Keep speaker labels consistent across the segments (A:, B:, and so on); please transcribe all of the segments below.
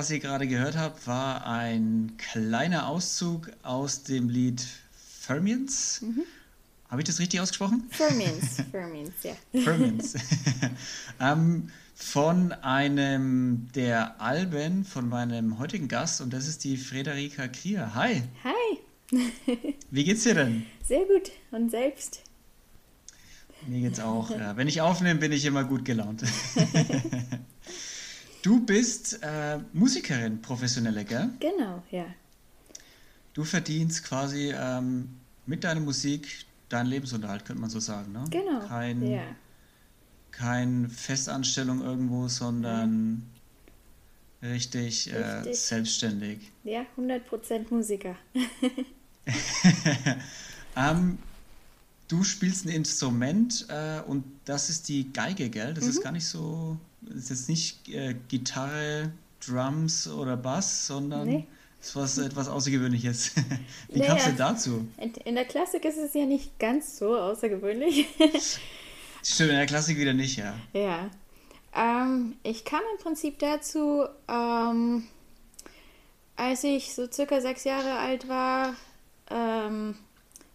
A: was ihr gerade gehört habt, war ein kleiner Auszug aus dem Lied Fermions. Mhm. Habe ich das richtig ausgesprochen?
B: Fermions, Fermions, ja.
A: Fermions. ähm, von einem der Alben von meinem heutigen Gast und das ist die Frederika Krier. Hi.
B: Hi.
A: Wie geht's dir denn?
B: Sehr gut. Und selbst?
A: Mir geht's auch. Ja. Wenn ich aufnehme, bin ich immer gut gelaunt. Du bist äh, Musikerin, professionelle, gell?
B: Genau, ja.
A: Du verdienst quasi ähm, mit deiner Musik deinen Lebensunterhalt, könnte man so sagen, ne?
B: Genau.
A: Kein,
B: ja.
A: Keine Festanstellung irgendwo, sondern ja. richtig, äh, richtig. Äh, selbstständig.
B: Ja, 100% Musiker.
A: ähm, du spielst ein Instrument äh, und das ist die Geige, gell? Das mhm. ist gar nicht so ist jetzt nicht äh, Gitarre, Drums oder Bass, sondern nee. ist was etwas Außergewöhnliches. Wie naja, kam es denn dazu?
B: In der Klassik ist es ja nicht ganz so außergewöhnlich.
A: Stimmt, in der Klassik wieder nicht, ja.
B: Ja. Ähm, ich kam im Prinzip dazu, ähm, als ich so circa sechs Jahre alt war, ähm,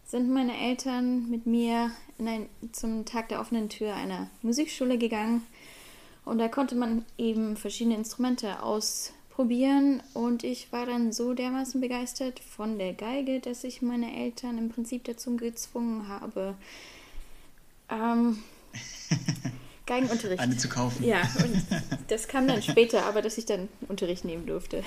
B: sind meine Eltern mit mir ein, zum Tag der offenen Tür einer Musikschule gegangen und da konnte man eben verschiedene Instrumente ausprobieren. Und ich war dann so dermaßen begeistert von der Geige, dass ich meine Eltern im Prinzip dazu gezwungen habe, ähm, Geigenunterricht.
A: Eine zu kaufen.
B: Ja, und das kam dann später, aber dass ich dann Unterricht nehmen durfte.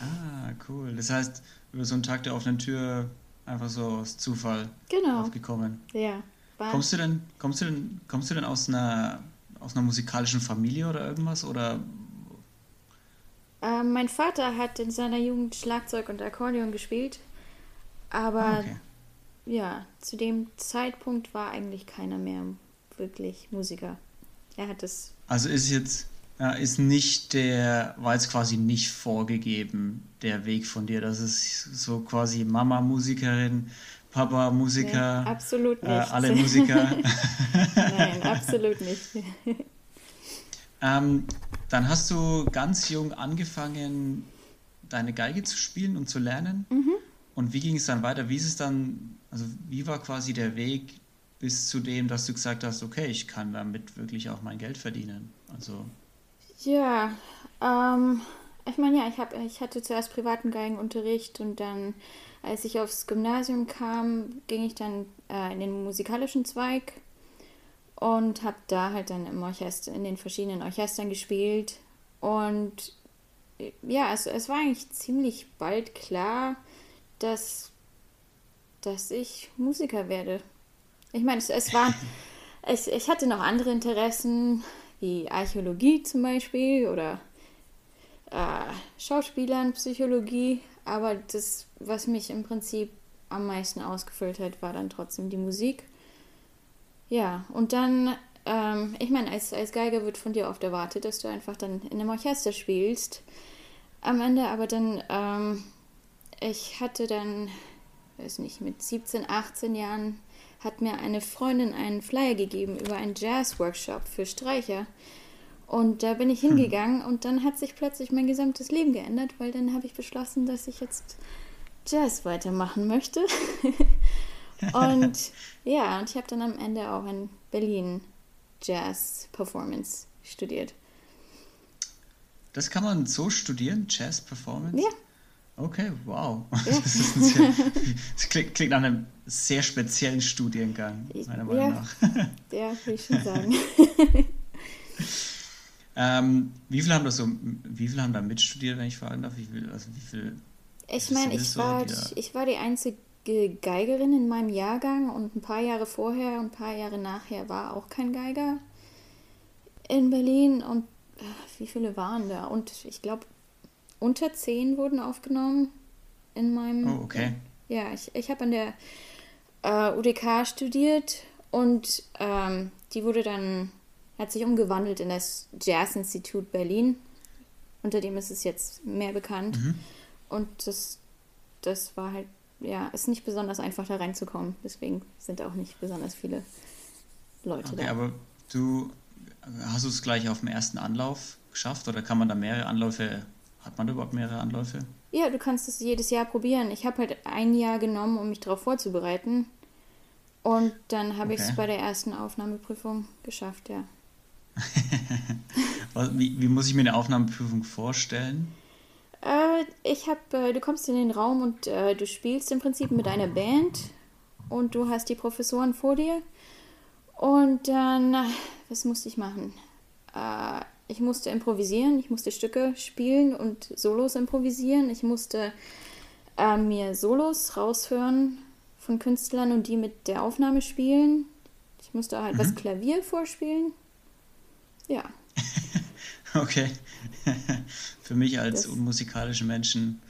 A: ah, cool. Das heißt, über so einen Tag der offenen Tür einfach so aus Zufall
B: genau.
A: aufgekommen.
B: Ja.
A: Kommst du denn, kommst du denn, kommst du denn aus einer aus einer musikalischen Familie oder irgendwas? Oder?
B: Äh, mein Vater hat in seiner Jugend Schlagzeug und Akkordeon gespielt, aber ah, okay. ja, zu dem Zeitpunkt war eigentlich keiner mehr wirklich Musiker. Er hat es.
A: Also ist jetzt ja, ist nicht der, war jetzt quasi nicht vorgegeben, der Weg von dir. Das ist so quasi Mama Musikerin, Papa Musiker.
B: Nee, absolut nicht. Äh,
A: alle Musiker.
B: Nein, absolut nicht.
A: ähm, dann hast du ganz jung angefangen, deine Geige zu spielen und zu lernen. Mhm. Und wie ging es dann weiter? Wie ist es dann, also wie war quasi der Weg bis zu dem, dass du gesagt hast, okay, ich kann damit wirklich auch mein Geld verdienen? Also.
B: Ja, ähm, ich meine, ja, ich, hab, ich hatte zuerst privaten Geigenunterricht und dann als ich aufs Gymnasium kam, ging ich dann äh, in den musikalischen Zweig und habe da halt dann im Orchester, in den verschiedenen Orchestern gespielt. Und ja, es, es war eigentlich ziemlich bald klar, dass, dass ich Musiker werde. Ich meine, es, es war, ich, ich hatte noch andere Interessen, wie Archäologie zum Beispiel oder äh, Schauspielern, Psychologie, aber das, was mich im Prinzip am meisten ausgefüllt hat, war dann trotzdem die Musik. Ja, und dann, ähm, ich meine, als, als Geiger wird von dir oft erwartet, dass du einfach dann in einem Orchester spielst. Am Ende aber dann, ähm, ich hatte dann, weiß nicht, mit 17, 18 Jahren hat mir eine Freundin einen Flyer gegeben über einen Jazz-Workshop für Streicher. Und da bin ich hm. hingegangen und dann hat sich plötzlich mein gesamtes Leben geändert, weil dann habe ich beschlossen, dass ich jetzt Jazz weitermachen möchte. und ja, und ich habe dann am Ende auch in Berlin Jazz Performance studiert.
A: Das kann man so studieren, Jazz Performance?
B: Ja.
A: Okay, wow. Ja. Das, sehr, das klingt, klingt, nach einem sehr speziellen Studiengang, meiner Meinung
B: ja. nach. Ja, will ich schon sagen.
A: Ähm, wie viele haben das so, wie viele haben da mitstudiert, wenn ich fragen darf? Wie viel, also wie viel
B: ich meine, ich, war, ich war die einzige Geigerin in meinem Jahrgang und ein paar Jahre vorher und ein paar Jahre nachher war auch kein Geiger in Berlin und äh, wie viele waren da? Und ich glaube, unter zehn wurden aufgenommen in meinem.
A: Oh, okay.
B: Ja, ich, ich habe an der äh, UDK studiert und ähm, die wurde dann, hat sich umgewandelt in das Jazz-Institut Berlin. Unter dem ist es jetzt mehr bekannt.
A: Mhm.
B: Und das, das war halt, ja, ist nicht besonders einfach da reinzukommen. Deswegen sind auch nicht besonders viele Leute
A: Okay,
B: da.
A: aber du hast du es gleich auf dem ersten Anlauf geschafft oder kann man da mehrere Anläufe, hat man da überhaupt mehrere Anläufe?
B: Ja, du kannst es jedes Jahr probieren. Ich habe halt ein Jahr genommen, um mich darauf vorzubereiten. Und dann habe ich es
A: Okay.
B: bei der ersten Aufnahmeprüfung geschafft, ja.
A: Wie, wie muss ich mir eine Aufnahmeprüfung vorstellen?
B: Äh, ich habe, äh, du kommst in den Raum und äh, du spielst im Prinzip mit einer Band und du hast die Professoren vor dir. Und dann, was musste ich machen? Äh, ich musste improvisieren, ich musste Stücke spielen und Solos improvisieren. Ich musste äh, mir Solos raushören von Künstlern und die mit der Aufnahme spielen. Ich musste halt was Klavier vorspielen. Ja.
A: Okay. Für mich als
B: Das-
A: unmusikalischen Menschen,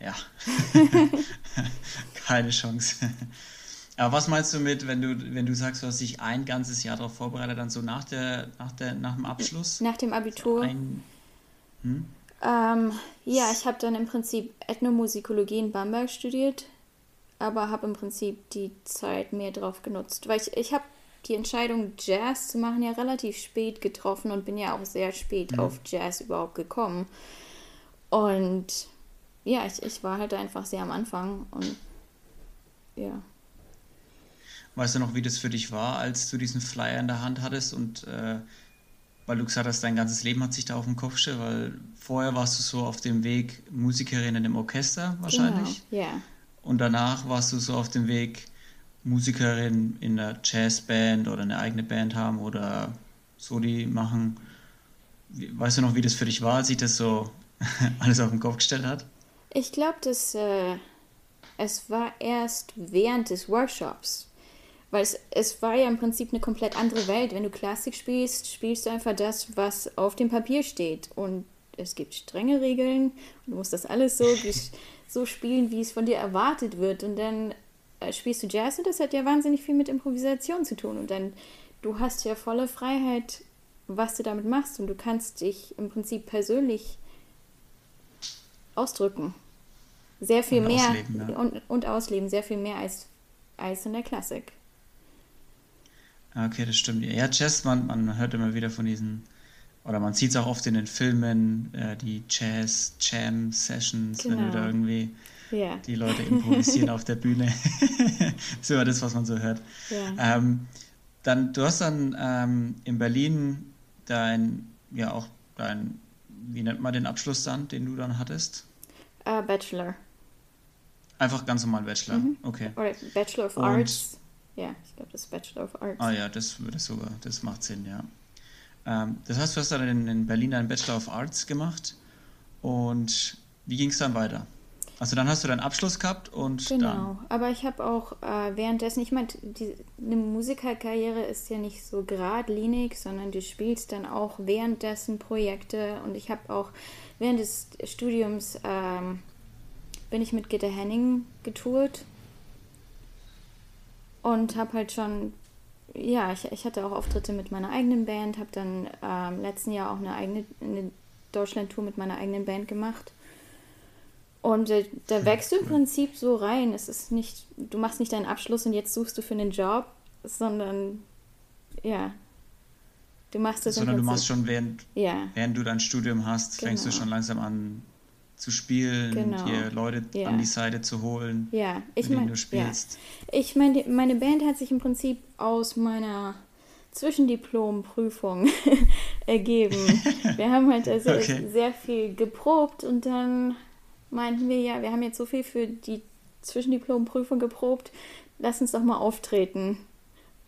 A: ja, keine Chance. Aber was meinst du mit, wenn du, wenn du sagst, du hast dich ein ganzes Jahr darauf vorbereitet, dann so nach der, nach der, nach dem Abschluss?
B: Nach dem Abitur.
A: Ein, hm?
B: Ähm, ja, ich habe dann im Prinzip Ethnomusikologie in Bamberg studiert, aber habe im Prinzip die Zeit mehr drauf genutzt, weil ich, ich habe die Entscheidung, Jazz zu machen, ja relativ spät getroffen und bin ja auch sehr spät auf Jazz überhaupt gekommen. Und ja, ich, ich war halt einfach sehr am Anfang und ja.
A: Weißt du noch, wie das für dich war, als du diesen Flyer in der Hand hattest und äh, weil du gesagt hast, dein ganzes Leben hat sich da auf den Kopf gestellt, weil vorher warst du so auf dem Weg Musikerin im Orchester wahrscheinlich
B: Genau, ja.
A: und danach warst du so auf dem Weg Musikerin in einer Jazzband oder eine eigene Band haben oder Soli machen. Weißt du noch, wie das für dich war, als sich das so alles auf den Kopf gestellt hat?
B: Ich glaube, dass äh, es war erst während des Workshops. Weil es, es war ja im Prinzip eine komplett andere Welt. Wenn du Klassik spielst, spielst du einfach das, was auf dem Papier steht. Und es gibt strenge Regeln. Und du musst das alles so, so spielen, wie es von dir erwartet wird. Und dann spielst du Jazz und das hat ja wahnsinnig viel mit Improvisation zu tun. Und dann, du hast ja volle Freiheit, was du damit machst. Und du kannst dich im Prinzip persönlich ausdrücken. Sehr viel
A: Und
B: mehr
A: ausleben, ja.
B: und, und ausleben, sehr viel mehr als, als in der Klassik.
A: Okay, das stimmt. Ja, Jazz, man, man hört immer wieder von diesen, oder man sieht es auch oft in den Filmen, äh, die Jazz-Jam-Sessions, wenn du
B: Genau.
A: da irgendwie
B: Ja.
A: die Leute improvisieren auf der Bühne. das ist immer das, was man so hört.
B: Ja.
A: Ähm, dann, du hast dann ähm, in Berlin dein, ja auch dein, wie nennt man den Abschluss dann, den du dann hattest?
B: Äh, Bachelor.
A: Einfach ganz normal Bachelor. Okay.
B: Oder Bachelor of
A: Und-
B: Arts. Ja, ich glaube, das ist Bachelor of Arts.
A: Ah ja, das würde sogar, das macht Sinn, ja. Ähm, das heißt, du hast dann in, in Berlin deinen Bachelor of Arts gemacht und wie ging es dann weiter? Also dann hast du deinen Abschluss gehabt und.
B: Genau, aber ich habe auch äh, währenddessen, ich meine, die- eine Musikerkarriere ist ja nicht so geradlinig, sondern du spielst dann auch währenddessen Projekte und ich habe auch während des Studiums ähm, bin ich mit Gitta Henning getourt und habe halt schon, ja, ich, ich hatte auch Auftritte mit meiner eigenen Band, habe dann ähm, letzten Jahr auch eine eigene eine Deutschland-Tour mit meiner eigenen Band gemacht. Und äh, da wächst du im Prinzip so rein. Es ist nicht, du machst nicht deinen Abschluss und jetzt suchst du für einen Job, sondern ja, du machst das
A: Sondern du machst schon, während,
B: ja,
A: während du dein Studium hast, fängst du
B: Genau.
A: schon langsam an zu spielen,
B: Genau.
A: dir Leute
B: Ja.
A: an die Seite zu holen,
B: ja. Ich
A: mit denen
B: meine,
A: du
B: ja.
A: spielst.
B: Ich meine, meine Band hat sich im Prinzip aus meiner Zwischendiplomprüfung ergeben. Wir haben halt also
A: Okay.
B: sehr viel geprobt und dann meinten wir, ja, wir haben jetzt so viel für die Zwischendiplomprüfung geprobt, lass uns doch mal auftreten.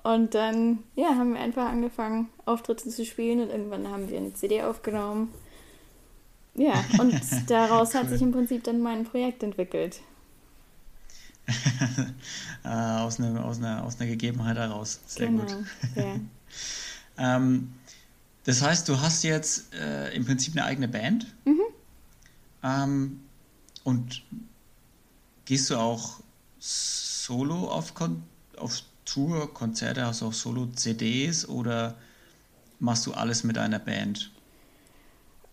B: Und dann, ja, haben wir einfach angefangen, Auftritte zu spielen und irgendwann haben wir eine CD aufgenommen. Ja, und daraus hat
A: Cool.
B: sich im Prinzip dann mein Projekt entwickelt.
A: äh, aus, einer, aus, einer, aus einer Gegebenheit heraus. Sehr
B: genau.
A: gut.
B: Ja.
A: Ähm, das heißt, du hast jetzt äh, im Prinzip eine eigene Band.
B: Mhm.
A: Ähm, und gehst du auch solo auf, Kon auf Tour, Konzerte, hast du auch Solo-CDs oder machst du alles mit einer Band?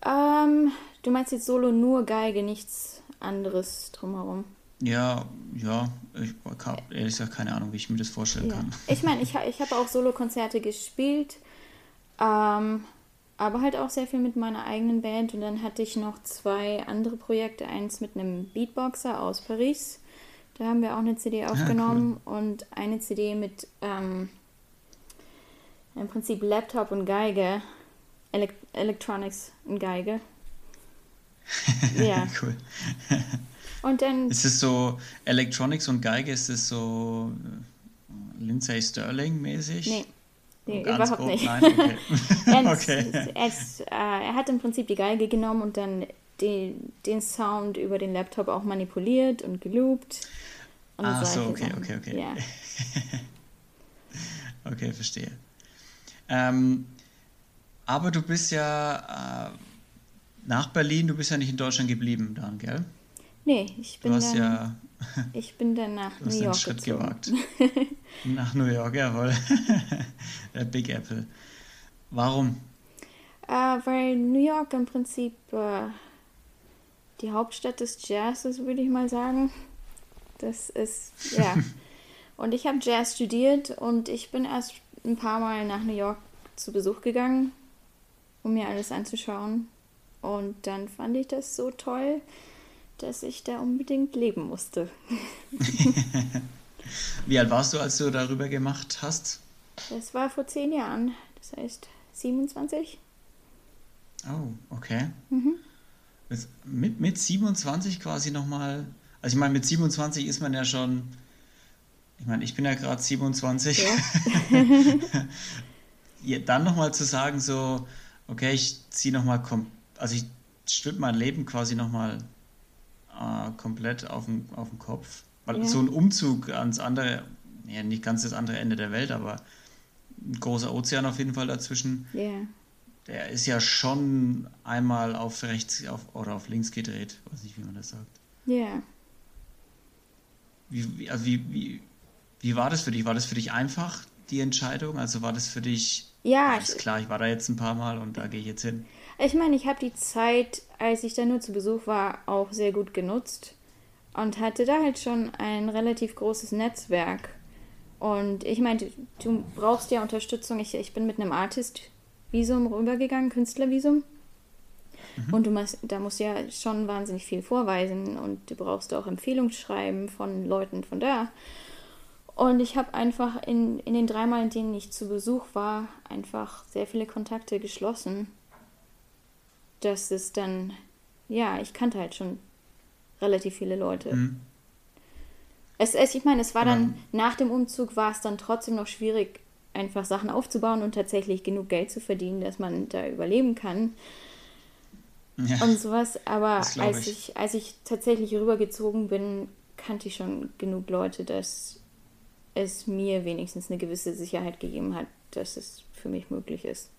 B: Ähm, du meinst jetzt Solo nur Geige, nichts anderes drumherum?
A: Ja, ja, ich habe ehrlich gesagt keine Ahnung, wie ich mir das vorstellen
B: Ja.
A: kann.
B: Ich meine, ich, ha- ich habe auch Solo-Konzerte gespielt, ähm, aber halt auch sehr viel mit meiner eigenen Band. Und dann hatte ich noch zwei andere Projekte. Eins mit einem Beatboxer aus Paris. Da haben wir auch eine CD aufgenommen. Und eine CD mit ähm, im Prinzip Laptop und Geige. Elek Electronics und Geige. Ja.
A: cool.
B: Und dann
A: Ist es so Electronics und Geige, ist es so äh, Lindsay Sterling mäßig?
B: Nee, nee überhaupt
A: grob?
B: nicht.
A: Nein, okay.
B: Er,
A: okay.
B: er, äh, er hat im Prinzip die Geige genommen und dann den, den Sound über den Laptop auch manipuliert und geloopt. Und
A: Ah, so, okay,
B: Sachen.
A: okay, okay.
B: Ja.
A: Okay, verstehe. Ähm, aber du bist ja äh, nach Berlin, du bist ja nicht in Deutschland geblieben dann, gell?
B: Nee, ich
A: Du
B: bin,
A: hast
B: dann,
A: ja
B: ich bin dann nach
A: du
B: New
A: hast einen
B: York
A: Schritt
B: gezogen.
A: gewagt. Nach New York, jawohl. Der Big Apple. Warum?
B: Äh, weil New York im Prinzip äh, die Hauptstadt des Jazzes, würde ich mal sagen. Das ist, ja. und ich habe Jazz studiert und ich bin erst ein paar Mal nach New York zu Besuch gegangen, um mir alles anzuschauen. Und dann fand ich das so toll, dass ich da unbedingt leben musste.
A: Wie alt warst du, als du darüber gemacht hast?
B: Das war vor zehn Jahren, das heißt 27.
A: Oh, okay.
B: Mhm.
A: Mit, mit, mit 27 quasi nochmal. Also ich meine, mit 27 ist man ja schon. Ich meine, ich bin ja gerade 27.
B: Ja.
A: Ja, dann nochmal zu sagen, so, okay, ich ziehe nochmal, also ich stülpe mein Leben quasi nochmal äh, komplett auf den, auf den Kopf. Weil
B: Ja.
A: so ein Umzug ans andere, ja, nicht ganz das andere Ende der Welt, aber ein großer Ozean auf jeden Fall dazwischen,
B: Ja.
A: der ist ja schon einmal auf rechts auf, oder auf links gedreht, weiß nicht, wie man das sagt.
B: Ja.
A: Wie, wie, also wie, wie, wie war das für dich? War das für dich einfach, die Entscheidung? Also war das für dich,
B: Ja,
A: ist klar, ich war da jetzt ein paar Mal und da gehe ich jetzt hin.
B: Ich meine, ich habe die Zeit, als ich da nur zu Besuch war, auch sehr gut genutzt und hatte da halt schon ein relativ großes Netzwerk. Und ich meine, du brauchst ja Unterstützung. Ich, ich bin mit einem Artist-Visum rübergegangen, Künstlervisum. Und du musst, da musst du ja schon wahnsinnig viel vorweisen und du brauchst auch Empfehlungsschreiben von Leuten von da. Und ich habe einfach in, in den drei Mal, in denen ich zu Besuch war, einfach sehr viele Kontakte geschlossen. Dass es dann, ja, ich kannte halt schon relativ viele Leute.
A: Mhm.
B: Es, es, ich meine, es war dann,
A: Ja.
B: nach dem Umzug war es dann trotzdem noch schwierig, einfach Sachen aufzubauen und tatsächlich genug Geld zu verdienen, dass man da überleben kann
A: Ja.
B: und sowas. Aber als
A: ich.
B: ich, als ich tatsächlich rübergezogen bin, kannte ich schon genug Leute, dass es mir wenigstens eine gewisse Sicherheit gegeben hat, dass es für mich möglich ist.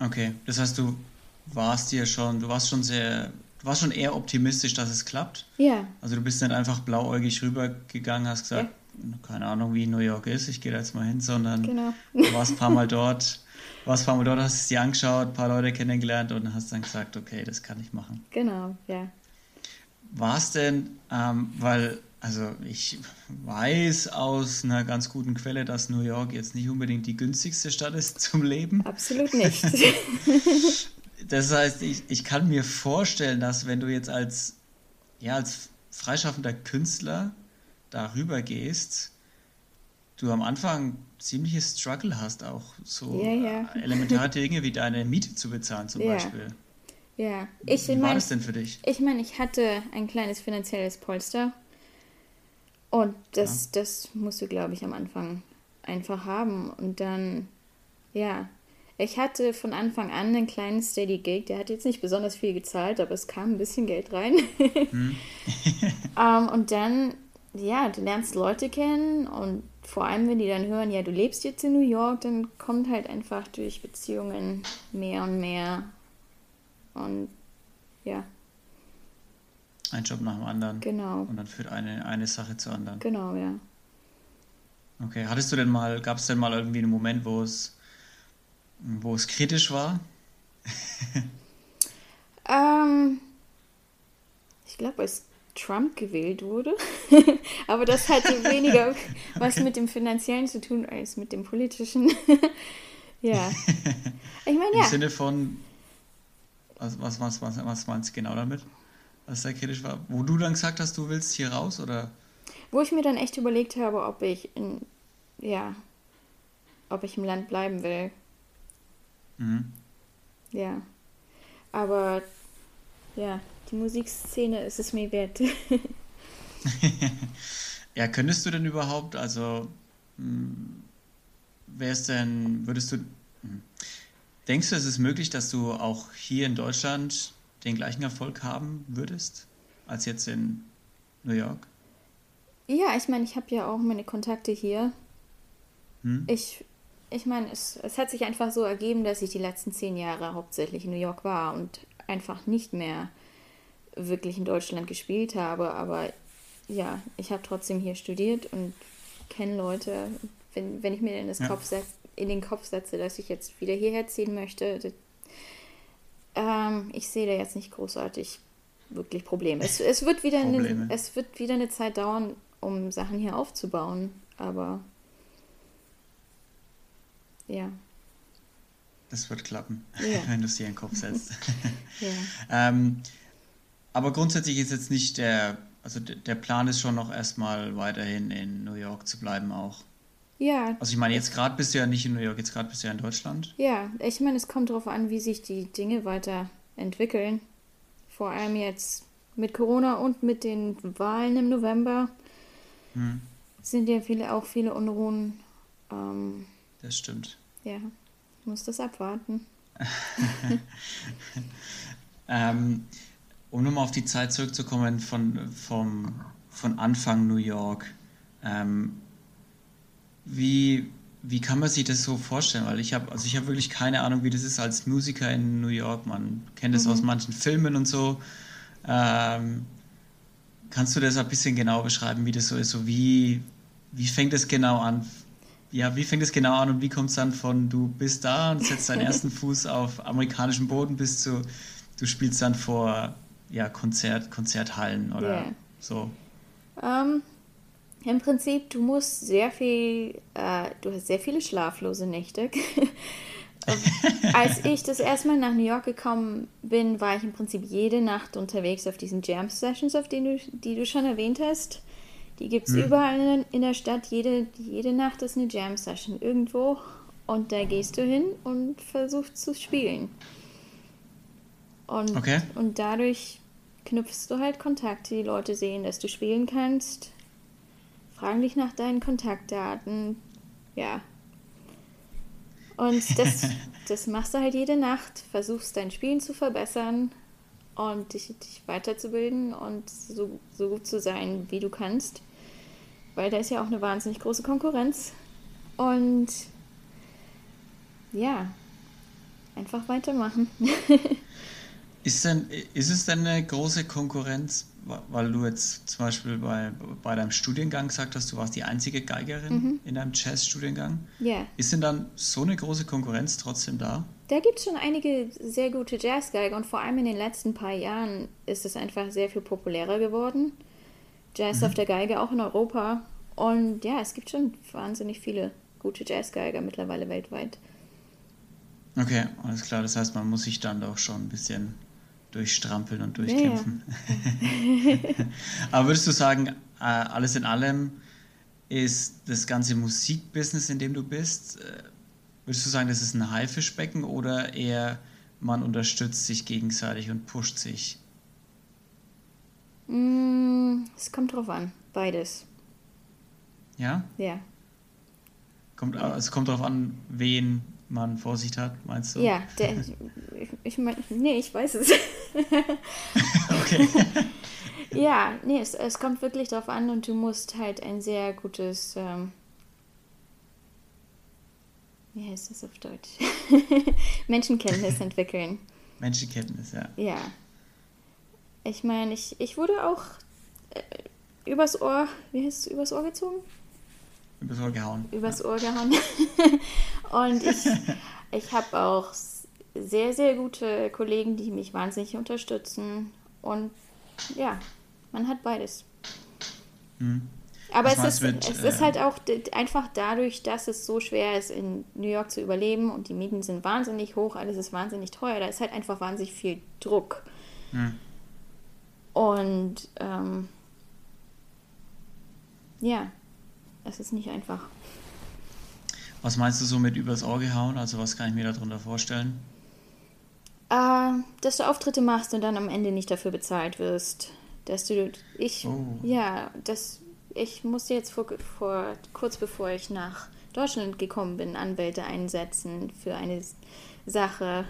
A: Okay, das heißt, du warst dir schon, du warst schon sehr, du warst schon eher optimistisch, dass es klappt.
B: Ja,
A: Also du bist nicht einfach blauäugig rübergegangen, hast gesagt, keine Ahnung, wie New York ist, ich gehe da jetzt mal hin, sondern
B: genau.
A: du warst ein paar Mal dort, warst ein paar Mal dort, hast es dir angeschaut, ein paar Leute kennengelernt und hast dann gesagt, okay, das kann ich machen.
B: Genau, ja.
A: War es denn, ähm, weil, also ich weiß aus einer ganz guten Quelle, dass New York jetzt nicht unbedingt die günstigste Stadt ist zum Leben.
B: Absolut nicht.
A: Das heißt, ich, ich kann mir vorstellen, dass wenn du jetzt als, ja, als freischaffender Künstler darüber gehst, du am Anfang ziemliches Struggle hast, auch so
B: Ja, ja.
A: elementare Dinge wie deine Miete zu bezahlen zum
B: Ja.
A: Beispiel.
B: ja, ich
A: Wie war
B: meine,
A: das denn für dich?
B: ich meine, ich hatte ein kleines finanzielles Polster und das, das musst du, glaube ich, am Anfang einfach haben und dann, ja. Ich hatte von Anfang an einen kleinen Steady Gig, der hat jetzt nicht besonders viel gezahlt, aber es kam ein bisschen Geld rein. Ähm, und dann, ja, du lernst Leute kennen und vor allem, wenn die dann hören, ja, du lebst jetzt in New York, dann kommt halt einfach durch Beziehungen mehr und mehr. Und ja,
A: Ein Job nach dem anderen.
B: Genau.
A: Und dann führt eine, eine Sache zur anderen.
B: Genau, ja.
A: Okay, hattest du denn mal, gab es denn mal irgendwie einen Moment, wo es, wo es kritisch war?
B: ähm, ich glaube, als Trump gewählt wurde. Aber das hatte weniger was mit dem Finanziellen zu tun als mit dem Politischen. ja.
A: Ich meine, ja. Im Sinne von, was, was, was, was, was meinst du genau damit? Was da kritisch war? Wo du dann gesagt hast, du willst hier raus, oder?
B: Wo ich mir dann echt überlegt habe, ob ich in, ja, ob ich im Land bleiben will. Mhm. Ja. Aber ja, die Musikszene ist es mir wert.
A: ja, könntest du denn überhaupt, also hm, wäre es denn, würdest du, hm, denkst du, es ist möglich, dass du auch hier in Deutschland den gleichen Erfolg haben würdest, als jetzt in New York?
B: Ja, ich meine, ich habe ja auch meine Kontakte hier. Hm? Ich, ich meine, es, es hat sich einfach so ergeben, dass ich die letzten zehn Jahre hauptsächlich in New York war und einfach nicht mehr wirklich in Deutschland gespielt habe. Aber ja, ich habe trotzdem hier studiert und kenne Leute. Wenn, wenn ich mir in, das ja. Kopf setz, in den Kopf setze, dass ich jetzt wieder hierher ziehen möchte, das, ähm, ich sehe da jetzt nicht großartig wirklich Probleme. Es, es, wird wieder Probleme. Eine, es wird wieder eine Zeit dauern, um Sachen hier aufzubauen. Aber ja.
A: Das wird klappen, ja. wenn du es dir in den Kopf setzt. ja. ähm, aber grundsätzlich ist jetzt nicht der, also der Plan ist schon noch erstmal weiterhin in New York zu bleiben auch. Ja. Also ich meine, jetzt gerade bist du ja nicht in New York, jetzt gerade bist du ja in Deutschland.
B: Ja, ich meine, es kommt darauf an, wie sich die Dinge weiterentwickeln. Vor allem jetzt mit Corona und mit den Wahlen im November hm. sind ja viele, auch viele Unruhen. Ähm,
A: das stimmt.
B: Ja, ich muss das abwarten.
A: ähm, um nochmal auf die Zeit zurückzukommen von, vom, von Anfang New York. Ähm, wie, wie kann man sich das so vorstellen? Weil ich habe also ich wirklich keine Ahnung, wie das ist als Musiker in New York. Man kennt es mhm. aus manchen Filmen und so. Ähm, kannst du das ein bisschen genau beschreiben, wie das so ist? So wie, wie fängt es genau an? Ja, wie fängt es genau an und wie kommt es dann von du bist da und setzt deinen ersten Fuß auf amerikanischem Boden bis zu du spielst dann vor ja, Konzert, Konzerthallen oder yeah. so?
B: Um, ähm, Im Prinzip, du musst sehr viel, äh, du hast sehr viele schlaflose Nächte. Als ich das erste Mal nach New York gekommen bin, war ich im Prinzip jede Nacht unterwegs auf diesen Jam-Sessions, auf denen du, die du schon erwähnt hast. Die gibt es hm. überall in, der Stadt. Jede, jede Nacht ist eine Jam-Session irgendwo. Und da gehst du hin und versuchst zu spielen. Und, okay. und dadurch knüpfst du halt Kontakte. Die Leute sehen, dass du spielen kannst, fragen dich nach deinen Kontaktdaten. Ja. Und das, das machst du halt jede Nacht, versuchst dein Spielen zu verbessern und dich, dich weiterzubilden und so, so gut zu sein, wie du kannst. Weil da ist ja auch eine wahnsinnig große Konkurrenz. Und ja, einfach weitermachen.
A: Ist, denn, ist es denn eine große Konkurrenz, weil du jetzt zum Beispiel bei, bei deinem Studiengang gesagt hast, du warst die einzige Geigerin mhm. in deinem Jazzstudiengang? Ja. Ist denn dann so eine große Konkurrenz trotzdem da?
B: Da gibt es schon einige sehr gute Jazzgeiger und vor allem in den letzten paar Jahren ist es einfach sehr viel populärer geworden. Jazz mhm. auf der Geige auch in Europa. Und ja, es gibt schon wahnsinnig viele gute Jazzgeiger mittlerweile weltweit.
A: Okay, alles klar. Das heißt, man muss sich dann doch schon ein bisschen durchstrampeln und durchkämpfen. Ja, ja. Aber würdest du sagen, äh, alles in allem ist das ganze Musikbusiness, in dem du bist, äh, würdest du sagen, das ist ein Haifischbecken oder eher man unterstützt sich gegenseitig und pusht sich?
B: Mm, es kommt drauf an, beides.
A: Ja?
B: Ja.
A: Kommt, es kommt darauf an, wen man Vorsicht hat, meinst du?
B: Ja, der, ich, ich meine, nee, ich weiß es. okay. ja, nee, es, es kommt wirklich darauf an und du musst halt ein sehr gutes, ähm, wie heißt das auf Deutsch? Menschenkenntnis entwickeln.
A: Menschenkenntnis, ja.
B: Ja. Ich meine, ich, ich wurde auch äh, übers Ohr, wie heißt es, übers Ohr gezogen?
A: Übers Ohr gehauen.
B: Übers Ohr gehauen. Und ich, ich habe auch sehr, sehr gute Kollegen, die mich wahnsinnig unterstützen. Und ja, man hat beides. Hm. Aber es, ist, mit, es äh, ist halt auch einfach dadurch, dass es so schwer ist, in New York zu überleben und die Mieten sind wahnsinnig hoch, alles ist wahnsinnig teuer, da ist halt einfach wahnsinnig viel Druck. Hm. Und ähm, ja, es ist nicht einfach.
A: Was meinst du so mit übers Ohr gehauen? Also was kann ich mir darunter vorstellen?
B: Äh, dass du Auftritte machst und dann am Ende nicht dafür bezahlt wirst. Dass du, ich, oh. ja, das, ich musste jetzt vor, vor, kurz bevor ich nach Deutschland gekommen bin, Anwälte einsetzen für eine Sache,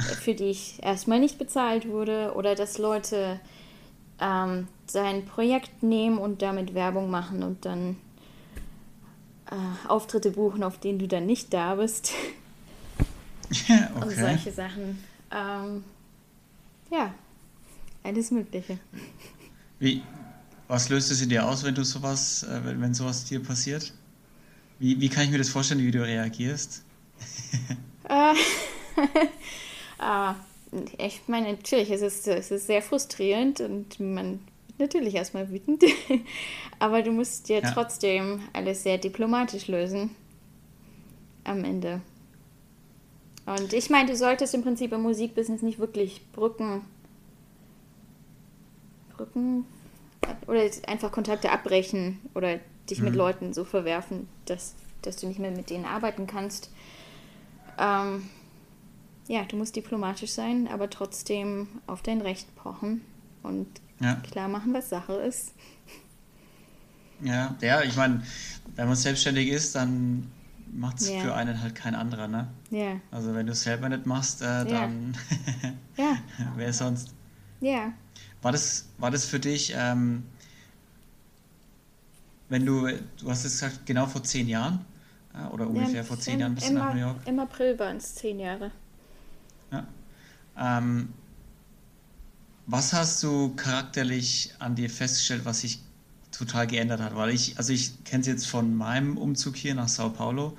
B: für die ich erstmal nicht bezahlt wurde oder dass Leute ähm, sein Projekt nehmen und damit Werbung machen und dann äh, Auftritte buchen, auf denen du dann nicht da bist. Ja, okay. Und solche Sachen. Ähm, ja, alles Mögliche.
A: Wie, was löst es in dir aus, wenn du sowas, äh, wenn, wenn sowas dir passiert? Wie, wie kann ich mir das vorstellen, wie du reagierst?
B: äh, äh, ich meine, natürlich, es ist, es ist sehr frustrierend und man wird natürlich erstmal wütend. Aber du musst ja, ja trotzdem alles sehr diplomatisch lösen. Am Ende. Und ich meine, du solltest im Prinzip im Musikbusiness nicht wirklich Brücken. Brücken. Oder einfach Kontakte abbrechen oder dich mhm. mit Leuten so verwerfen, dass, dass du nicht mehr mit denen arbeiten kannst. Ähm, ja, du musst diplomatisch sein, aber trotzdem auf dein Recht pochen und ja. klar machen, was Sache ist.
A: Ja, ja, ich meine, wenn man selbstständig ist, dann macht es yeah. für einen halt kein anderer, ne? Ja. Also wenn du es selber nicht machst, äh, dann ja. wer sonst? Ja. War das, war das für dich, ähm, wenn du, du hast es gesagt, genau vor zehn Jahren äh, oder ungefähr ja, vor zehn Jahren bist du nach New York?
B: Im April waren es zehn Jahre.
A: Ähm, was hast du charakterlich an dir festgestellt, was sich total geändert hat? Weil ich, also ich kenne es jetzt von meinem Umzug hier nach Sao Paulo.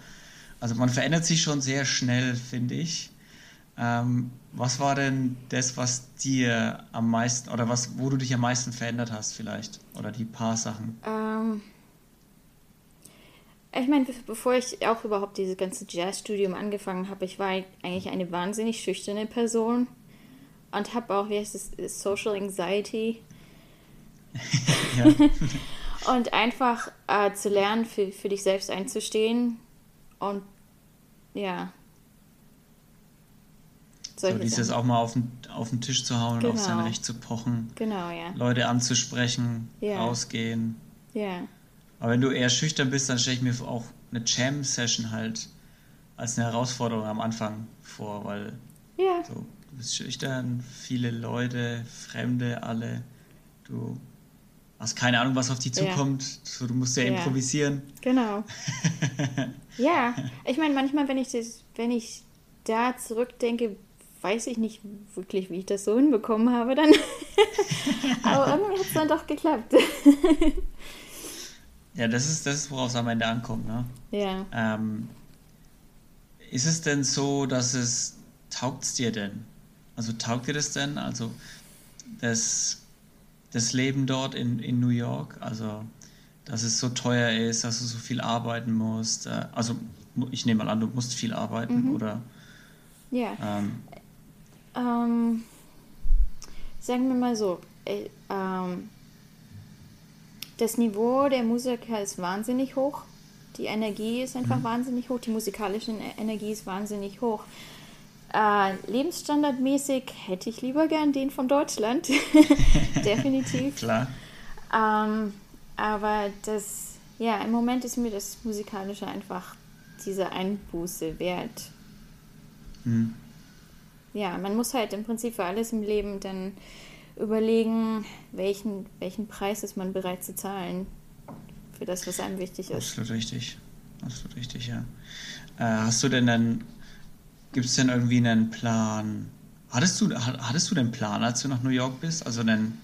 A: Also man verändert sich schon sehr schnell, finde ich. Ähm, was war denn das, was dir am meisten oder was, wo du dich am meisten verändert hast, vielleicht? Oder die paar Sachen?
B: Ähm, ich meine, bevor ich auch überhaupt dieses ganze Jazzstudium angefangen habe, ich war eigentlich eine wahnsinnig schüchterne Person und habe auch, wie heißt es, Social Anxiety. und einfach äh, zu lernen, für, für dich selbst einzustehen und ja.
A: So dieses Sachen. auch mal auf den, auf den Tisch zu hauen genau. und auf sein genau. Recht zu pochen.
B: Genau, ja.
A: Leute anzusprechen, ja. rausgehen. Ja. Aber wenn du eher schüchtern bist, dann stelle ich mir auch eine Jam-Session halt als eine Herausforderung am Anfang vor, weil ja. so, du bist schüchtern, viele Leute, Fremde, alle. Du hast keine Ahnung, was auf dich zukommt. Ja. So, du musst ja, ja. improvisieren.
B: Genau. ja, ich meine, manchmal, wenn ich das, wenn ich da zurückdenke, weiß ich nicht wirklich, wie ich das so hinbekommen habe dann. Aber irgendwie hat es dann doch geklappt.
A: Ja, das ist das, woraus es am Ende ankommt, ne? Ja. Ähm, ist es denn so, dass es taugt es dir denn? Also taugt dir das denn? Also das, das Leben dort in, in New York, also dass es so teuer ist, dass du so viel arbeiten musst. Äh, also ich nehme mal an, du musst viel arbeiten, mhm. oder?
B: Ja. Ähm, ähm, sagen wir mal so, äh, ähm, das Niveau der Musiker ist wahnsinnig hoch. Die Energie ist einfach mhm. wahnsinnig hoch. Die musikalische Energie ist wahnsinnig hoch. Äh, lebensstandardmäßig hätte ich lieber gern den von Deutschland. Definitiv. Klar. Ähm, aber das, ja, im Moment ist mir das Musikalische einfach diese Einbuße wert. Mhm. Ja, man muss halt im Prinzip für alles im Leben dann überlegen, welchen, welchen Preis ist man bereit zu zahlen für das, was einem wichtig ist.
A: Absolut richtig. Absolut richtig, ja. Äh, hast du denn dann, gibt es denn irgendwie einen Plan, Hattest du, hattest du den Plan, als du nach New York bist? Also dann,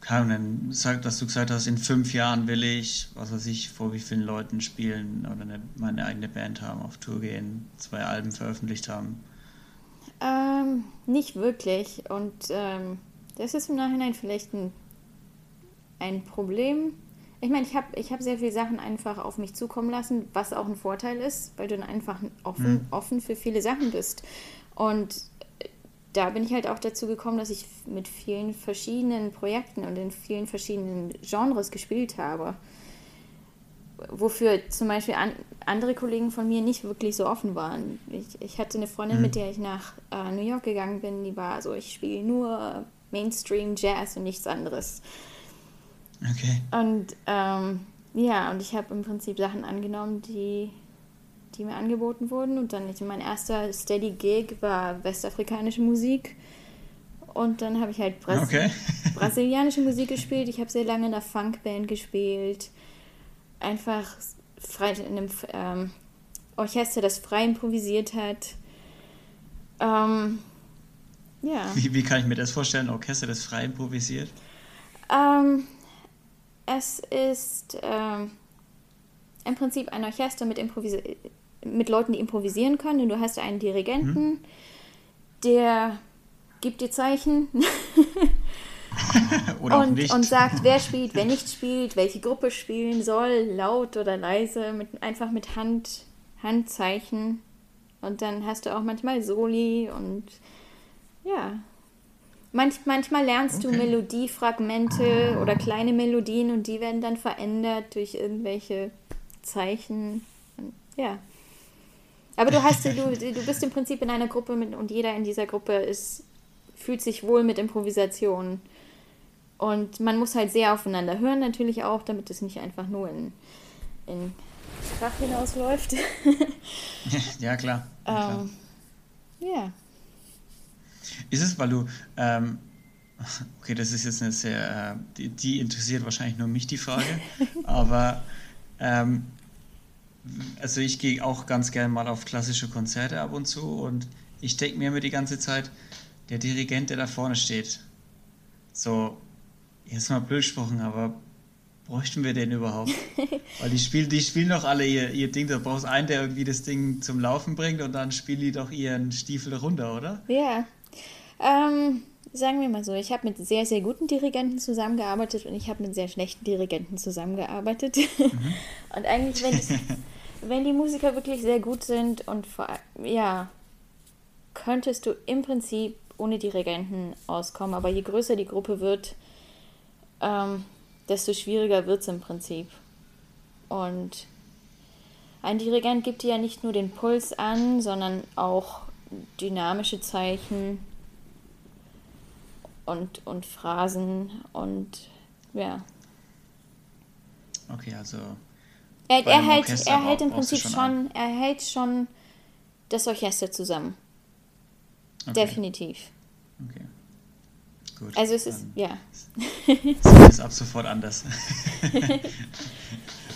A: keine Ahnung, dass du gesagt hast, in fünf Jahren will ich, was weiß ich, vor wie vielen Leuten spielen oder eine, meine eigene Band haben, auf Tour gehen, zwei Alben veröffentlicht haben?
B: Ähm, nicht wirklich. Und ähm, das ist im Nachhinein vielleicht ein, ein Problem. Ich meine, ich habe ich hab sehr viele Sachen einfach auf mich zukommen lassen, was auch ein Vorteil ist, weil du dann einfach offen, hm. offen für viele Sachen bist. Und da bin ich halt auch dazu gekommen, dass ich mit vielen verschiedenen Projekten und in vielen verschiedenen Genres gespielt habe. Wofür zum Beispiel an, andere Kollegen von mir nicht wirklich so offen waren. Ich, ich hatte eine Freundin, mhm. mit der ich nach äh, New York gegangen bin, die war so, ich spiele nur Mainstream Jazz und nichts anderes.
A: Okay.
B: Und ähm, ja, und ich habe im Prinzip Sachen angenommen, die die mir angeboten wurden. Und dann mein erster Steady Gig war westafrikanische Musik. Und dann habe ich halt Bras okay. brasilianische Musik gespielt. Ich habe sehr lange in einer Funkband gespielt. Einfach frei in einem ähm, Orchester, das frei improvisiert hat. Ähm, ja.
A: Wie, wie kann ich mir das vorstellen, ein Orchester, das frei improvisiert?
B: Ähm, es ist ähm, im Prinzip ein Orchester mit mit Leuten, die improvisieren können. Und du hast einen Dirigenten, mhm. der gibt dir Zeichen. oder und, und sagt, wer spielt, wer nicht spielt, welche Gruppe spielen soll, laut oder leise, mit, einfach mit Hand, Handzeichen. Und dann hast du auch manchmal Soli und ja. Manch, manchmal lernst okay. du Melodiefragmente oder kleine Melodien und die werden dann verändert durch irgendwelche Zeichen. Ja. Aber du hast, du, du bist im Prinzip in einer Gruppe mit, und jeder in dieser Gruppe ist, fühlt sich wohl mit Improvisation. Und man muss halt sehr aufeinander hören, natürlich auch, damit es nicht einfach nur in, in Krach hinausläuft.
A: ja, klar.
B: Ja, klar. Ähm, ja.
A: Ist es, weil du, ähm, okay, das ist jetzt eine sehr, äh, die, die, interessiert wahrscheinlich nur mich, die Frage, aber ähm, also ich gehe auch ganz gerne mal auf klassische Konzerte ab und zu und ich denke mir immer die ganze Zeit, der Dirigent, der da vorne steht, so, jetzt mal blöd gesprochen, aber bräuchten wir den überhaupt? Weil die spielen, die spielen doch alle ihr, ihr Ding, da brauchst einen, der irgendwie das Ding zum Laufen bringt und dann spielen die doch ihren Stiefel runter, oder?
B: Ja. Ähm, sagen wir mal so, ich habe mit sehr, sehr guten Dirigenten zusammengearbeitet und ich habe mit sehr schlechten Dirigenten zusammengearbeitet. Mhm. Und eigentlich, wenn ich, wenn die Musiker wirklich sehr gut sind und vor, ja, könntest du im Prinzip ohne Dirigenten auskommen. Aber je größer die Gruppe wird, ähm, desto schwieriger wird es im Prinzip. Und ein Dirigent gibt dir ja nicht nur den Puls an, sondern auch dynamische Zeichen und, und Phrasen und ja.
A: Okay, also
B: er, er hält, er hält im Prinzip schon, schon er hält schon das Orchester zusammen. Okay. Definitiv.
A: Okay. Gut.
B: Also es ist, ja.
A: Es ist ab sofort anders.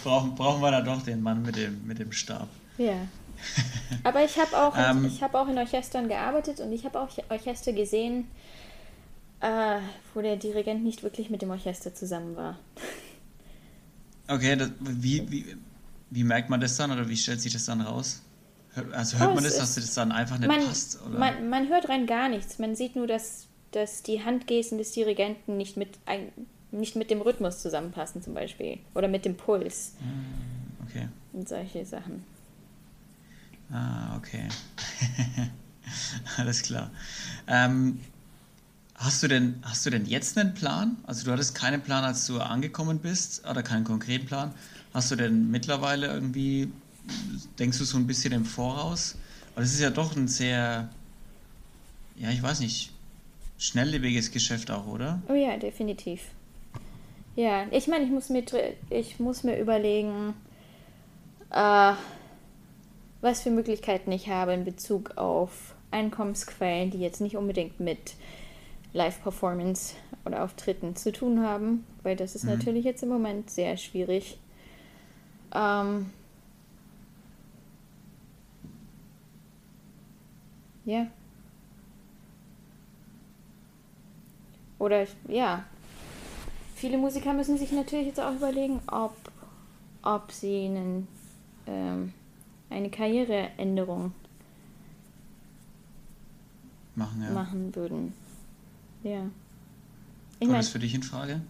A: brauchen, brauchen wir da doch den Mann mit dem, mit dem Stab.
B: Ja. Aber ich habe auch, ähm, ich auch in Orchestern gearbeitet und ich habe auch Orchester gesehen, äh, wo der Dirigent nicht wirklich mit dem Orchester zusammen war.
A: Okay, das, wie, wie, wie merkt man das dann oder wie stellt sich das dann raus? Also hört oh, man das, dass das dann einfach nicht
B: man,
A: passt? Oder?
B: Man, man hört rein gar nichts. Man sieht nur, dass, dass die Handgesten des Dirigenten nicht mit, ein, nicht mit dem Rhythmus zusammenpassen, zum Beispiel. Oder mit dem Puls.
A: Ah, okay.
B: Und solche Sachen.
A: Ah, okay. Alles klar. Ähm, Hast du denn, hast du denn jetzt einen Plan? Also du hattest keinen Plan, als du angekommen bist, oder keinen konkreten Plan. Hast du denn mittlerweile irgendwie, denkst du so ein bisschen im Voraus? Weil es ist ja doch ein sehr, ja, ich weiß nicht, schnelllebiges Geschäft auch, oder?
B: Oh ja, definitiv. Ja, ich meine, ich muss mir, ich muss mir überlegen, äh, was für Möglichkeiten ich habe in Bezug auf Einkommensquellen, die jetzt nicht unbedingt mit Live-Performance oder Auftritten zu tun haben, weil das ist mhm. natürlich jetzt im Moment sehr schwierig. Ähm, ja. Oder ja. Viele Musiker müssen sich natürlich jetzt auch überlegen, ob, ob sie einen, ähm, eine Karriereänderung
A: machen, ja.
B: machen würden. Ja.
A: Ich Kommt das für dich in Frage?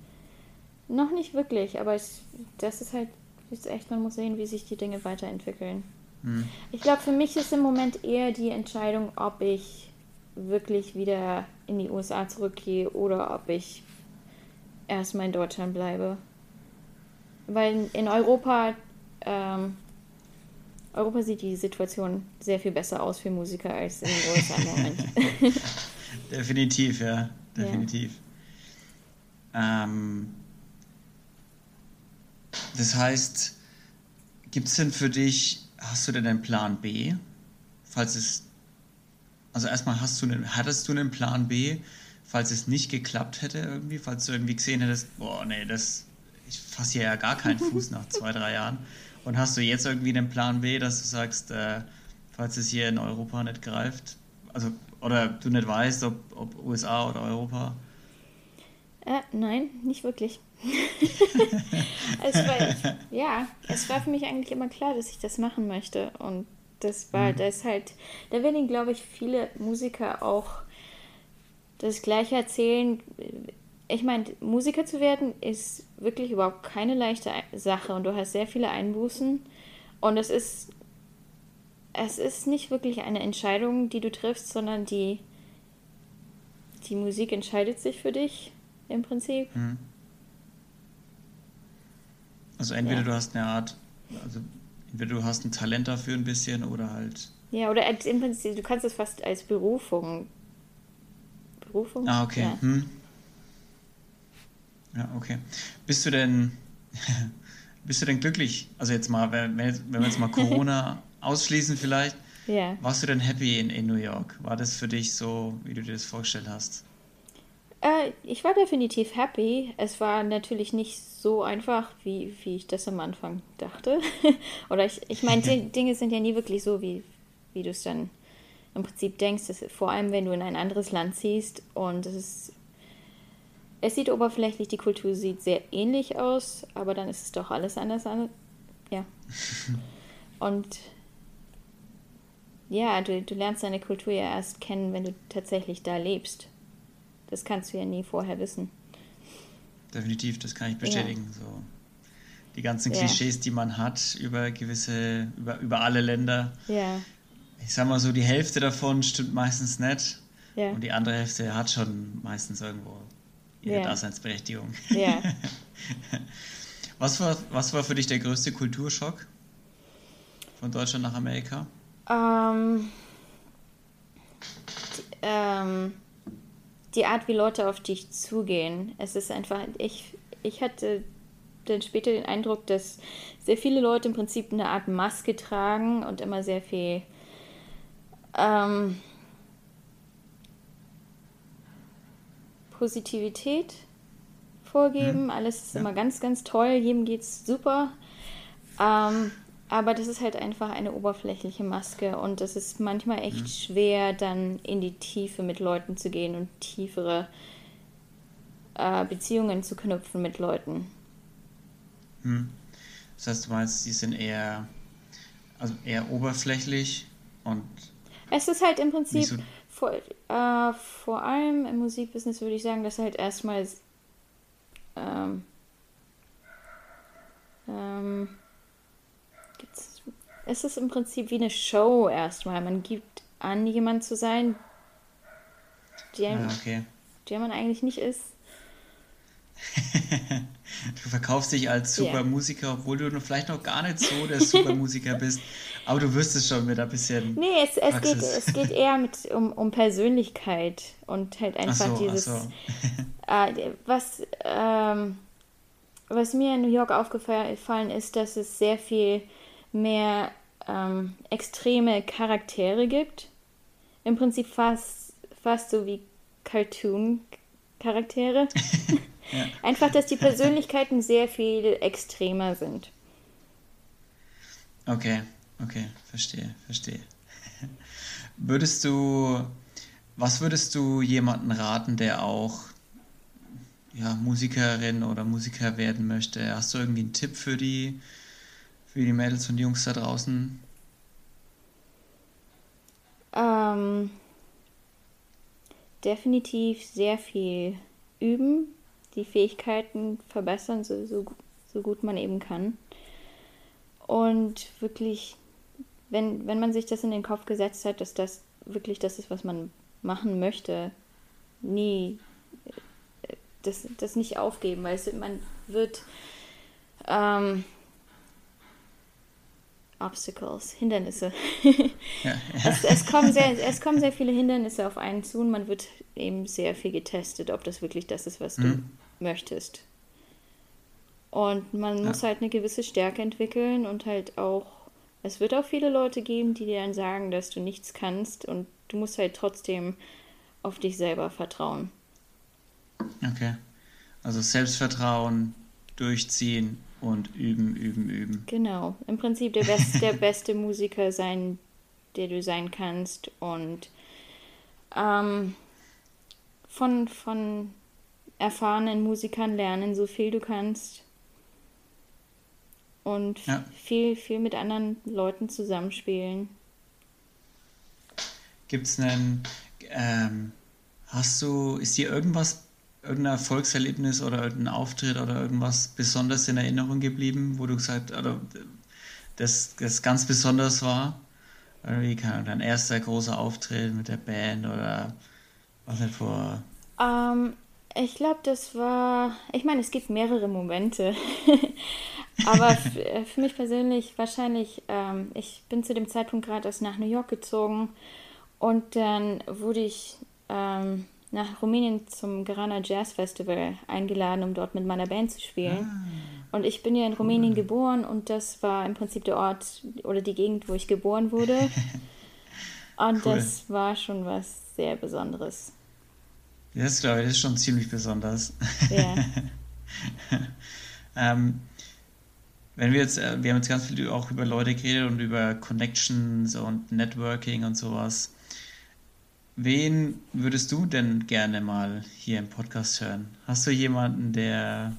B: Noch nicht wirklich, aber es, das ist halt ist echt, man muss sehen, wie sich die Dinge weiterentwickeln. Hm. Ich glaube, für mich ist im Moment eher die Entscheidung, ob ich wirklich wieder in die USA zurückgehe oder ob ich erstmal in Deutschland bleibe. Weil in Europa, ähm, Europa sieht die Situation sehr viel besser aus für Musiker als in den USA im Moment.
A: Definitiv, ja. Definitiv. Ja. Ähm, das heißt, gibt es denn für dich, hast du denn einen Plan B? Falls es, also erstmal hast du einen, hattest du einen Plan B, falls es nicht geklappt hätte irgendwie, falls du irgendwie gesehen hättest, boah, nee, das, ich fasse hier ja gar keinen Fuß nach zwei, drei Jahren. Und hast du jetzt irgendwie einen Plan B, dass du sagst, äh, falls es hier in Europa nicht greift, also oder du nicht weißt, ob, ob USA oder Europa?
B: Äh, nein, nicht wirklich. es war, ja, es war für mich eigentlich immer klar, dass ich das machen möchte. Und das war, mhm. das halt, da werden, glaube ich, viele Musiker auch das Gleiche erzählen. Ich meine, Musiker zu werden ist wirklich überhaupt keine leichte Sache und du hast sehr viele Einbußen. Und es ist, es ist nicht wirklich eine Entscheidung, die du triffst, sondern die, die Musik entscheidet sich für dich im Prinzip. Mhm.
A: Also entweder ja. du hast eine Art, also entweder du hast ein Talent dafür ein bisschen oder halt.
B: Ja, oder im Prinzip, du kannst es fast als Berufung.
A: Berufung? Ah, okay. Ja, hm. ja okay. Bist du denn, bist du denn glücklich? Also jetzt mal, wenn, wenn wir jetzt mal Corona ausschließen vielleicht. Ja. Warst du denn happy in, in New York? War das für dich so, wie du dir das vorgestellt hast?
B: Äh, ich war definitiv happy. Es war natürlich nicht so einfach, wie, wie ich das am Anfang dachte. Oder ich, ich meine, Dinge sind ja nie wirklich so, wie, wie du es dann im Prinzip denkst. Dass, vor allem, wenn du in ein anderes Land ziehst und es ist. Es sieht oberflächlich, die Kultur sieht sehr ähnlich aus, aber dann ist es doch alles anders. Ja. Und ja, du, du lernst deine Kultur ja erst kennen, wenn du tatsächlich da lebst. Das kannst du ja nie vorher wissen.
A: Definitiv, das kann ich bestätigen. Ja. So. Die ganzen Klischees, ja. die man hat über gewisse, über, über alle Länder. Ja. Ich sag mal so, die Hälfte davon stimmt meistens nicht. Ja. Und die andere Hälfte hat schon meistens irgendwo ihre. Daseinsberechtigung. Ja. was, war, was war für dich der größte Kulturschock von Deutschland nach Amerika?
B: Ähm, die, ähm, die Art, wie Leute auf dich zugehen. Es ist einfach, ich, ich hatte dann später den Eindruck, dass sehr viele Leute im Prinzip eine Art Maske tragen und immer sehr viel ähm, Positivität vorgeben. Mhm. Alles ist ja. immer ganz, ganz toll, jedem geht's super. Ähm, aber das ist halt einfach eine oberflächliche Maske und es ist manchmal echt mhm. schwer, dann in die Tiefe mit Leuten zu gehen und tiefere äh, Beziehungen zu knüpfen mit Leuten.
A: Mhm. Das heißt, du meinst, die sind eher, also eher oberflächlich und.
B: Es ist halt im Prinzip, so vor, äh, vor allem im Musikbusiness würde ich sagen, dass halt erstmal ähm, ähm, es ist im Prinzip wie eine Show erstmal. Man gibt an, jemand zu sein, der, ah, okay. der man eigentlich nicht ist.
A: du verkaufst dich als Supermusiker, yeah. obwohl du vielleicht noch gar nicht so der Supermusiker bist. Aber du wirst es schon mit ein bisschen.
B: Nee, es, es, geht, es geht eher mit, um, um Persönlichkeit und halt einfach so, dieses. So. äh, was, ähm, was mir in New York aufgefallen ist, dass es sehr viel mehr ähm, extreme Charaktere gibt. Im Prinzip fast, fast so wie Cartoon-Charaktere. ja. Einfach, dass die Persönlichkeiten sehr viel extremer sind.
A: Okay, okay, verstehe, verstehe. Würdest du, was würdest du jemanden raten, der auch ja, Musikerin oder Musiker werden möchte, hast du irgendwie einen Tipp für die, für die Mädels und Jungs da draußen?
B: Ähm, definitiv sehr viel üben, die Fähigkeiten verbessern, so, so, so gut man eben kann. Und wirklich, wenn, wenn man sich das in den Kopf gesetzt hat, dass das wirklich das ist, was man machen möchte, nie äh, das, das nicht aufgeben, weil es, man wird ähm, Obstacles, Hindernisse. ja, ja. Es, es, kommen sehr, es kommen sehr viele Hindernisse auf einen zu und man wird eben sehr viel getestet, ob das wirklich das ist, was mhm. du möchtest. Und man ja. muss halt eine gewisse Stärke entwickeln und halt auch, es wird auch viele Leute geben, die dir dann sagen, dass du nichts kannst und du musst halt trotzdem auf dich selber vertrauen.
A: Okay. Also Selbstvertrauen, durchziehen und üben, üben, üben.
B: Genau. Im Prinzip der, best, der beste Musiker sein, der du sein kannst. Und ähm, von, von erfahrenen Musikern lernen, so viel du kannst. Und ja. viel, viel mit anderen Leuten zusammenspielen.
A: Gibt es einen, ähm, hast du, ist dir irgendwas irgendein Erfolgserlebnis oder irgendein Auftritt oder irgendwas besonders in Erinnerung geblieben, wo du gesagt oder das, das ganz besonders war? Wie kann dein erster großer Auftritt mit der Band oder was halt vor?
B: Um, ähm, ich glaube, das war. Ich meine, es gibt mehrere Momente. Aber äh, für mich persönlich wahrscheinlich, ähm, ich bin zu dem Zeitpunkt gerade erst nach New York gezogen und dann wurde ich ähm, nach Rumänien zum Garana Jazz Festival eingeladen, um dort mit meiner Band zu spielen. Ah, und ich bin ja in Rumänien geboren und das war im Prinzip der Ort oder die Gegend, wo ich geboren wurde. Und cool. das war schon was sehr Besonderes.
A: Das glaube ich, das ist schon ziemlich besonders. Ja. ähm, wenn wir jetzt, äh, wir haben jetzt ganz viel auch über Leute geredet und über Connections und Networking und sowas. Wen würdest du denn gerne mal hier im Podcast hören? Hast du jemanden, der,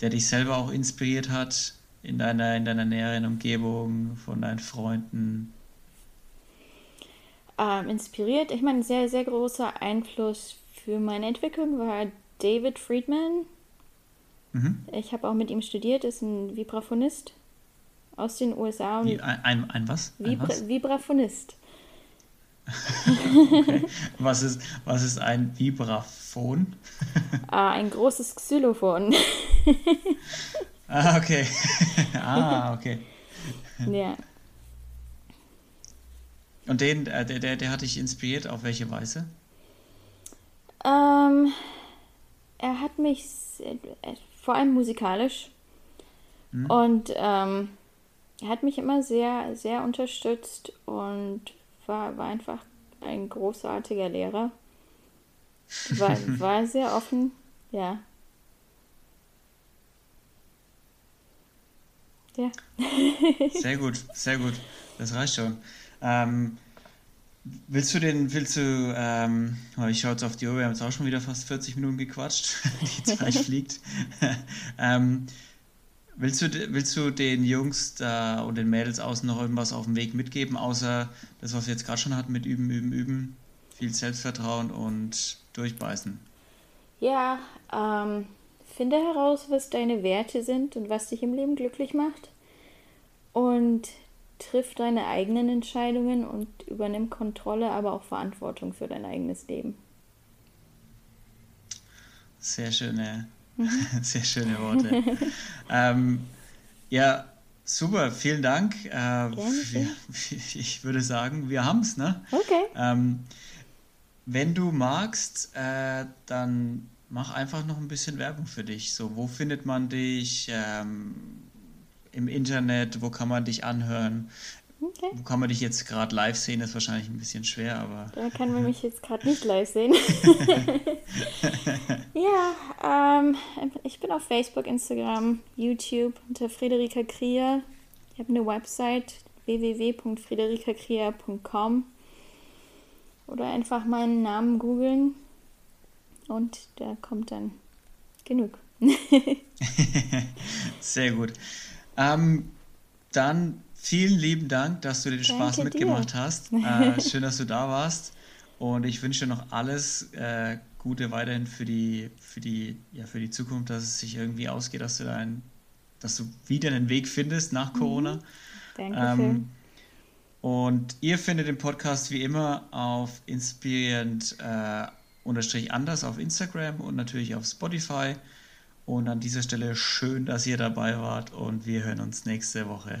A: der dich selber auch inspiriert hat in deiner, in deiner näheren Umgebung, von deinen Freunden?
B: Ähm, inspiriert, ich meine, sehr, sehr großer Einfluss für meine Entwicklung war David Friedman. Mhm. Ich habe auch mit ihm studiert, ist ein Vibraphonist aus den USA.
A: Wie, ein, ein, ein was?
B: Ein Vibra was? Vibraphonist
A: okay. was, ist, was ist ein Vibraphon?
B: ah, ein großes Xylophon.
A: ah, okay. ah, okay.
B: Ja.
A: Und den, äh, der, der, der hat dich inspiriert, auf welche Weise?
B: Ähm, er hat mich äh, vor allem musikalisch hm. und ähm, er hat mich immer sehr, sehr unterstützt und war, war einfach ein großartiger Lehrer. War, war sehr offen, ja.
A: Ja. sehr gut, sehr gut. Das reicht schon. Ähm, willst du den, willst du, ähm, ich schaue jetzt auf die Uhr, wir haben jetzt auch schon wieder fast 40 Minuten gequatscht. die Zeit fliegt. ähm, Willst du, willst du den Jungs da und den Mädels außen noch irgendwas auf dem Weg mitgeben, außer das, was wir jetzt gerade schon hatten mit Üben, Üben, Üben? Viel Selbstvertrauen und durchbeißen.
B: Ja, ähm, finde heraus, was deine Werte sind und was dich im Leben glücklich macht. Und triff deine eigenen Entscheidungen und übernimm Kontrolle, aber auch Verantwortung für dein eigenes Leben.
A: Sehr schöne. Sehr schöne Worte. ähm, ja, super, vielen Dank. Äh, wir, ich würde sagen, wir haben es, ne?
B: Okay.
A: Ähm, wenn du magst, äh, dann mach einfach noch ein bisschen Werbung für dich. So, wo findet man dich ähm, im Internet? Wo kann man dich anhören? Okay. Wo kann man dich jetzt gerade live sehen? Das ist wahrscheinlich ein bisschen schwer, aber.
B: Da kann man mich jetzt gerade nicht live sehen. ja, ähm, ich bin auf Facebook, Instagram, YouTube unter Friederika Krier. Ich habe eine Website www.friederikakrier.com oder einfach meinen Namen googeln und da kommt dann genug.
A: Sehr gut. Ähm, dann vielen lieben Dank, dass du den Spaß Danke mitgemacht dir. hast. Äh, schön, dass du da warst. Und ich wünsche dir noch alles äh, Gute weiterhin für die, für die, ja, für die Zukunft, dass es sich irgendwie ausgeht, dass du dein, dass du wieder einen Weg findest nach mhm. Corona. Mhm. Dankeschön. Ähm, und ihr findet den Podcast wie immer auf inspirierend äh, unterstrich anders auf Instagram und natürlich auf Spotify. Und an dieser Stelle schön, dass ihr dabei wart und wir hören uns nächste Woche.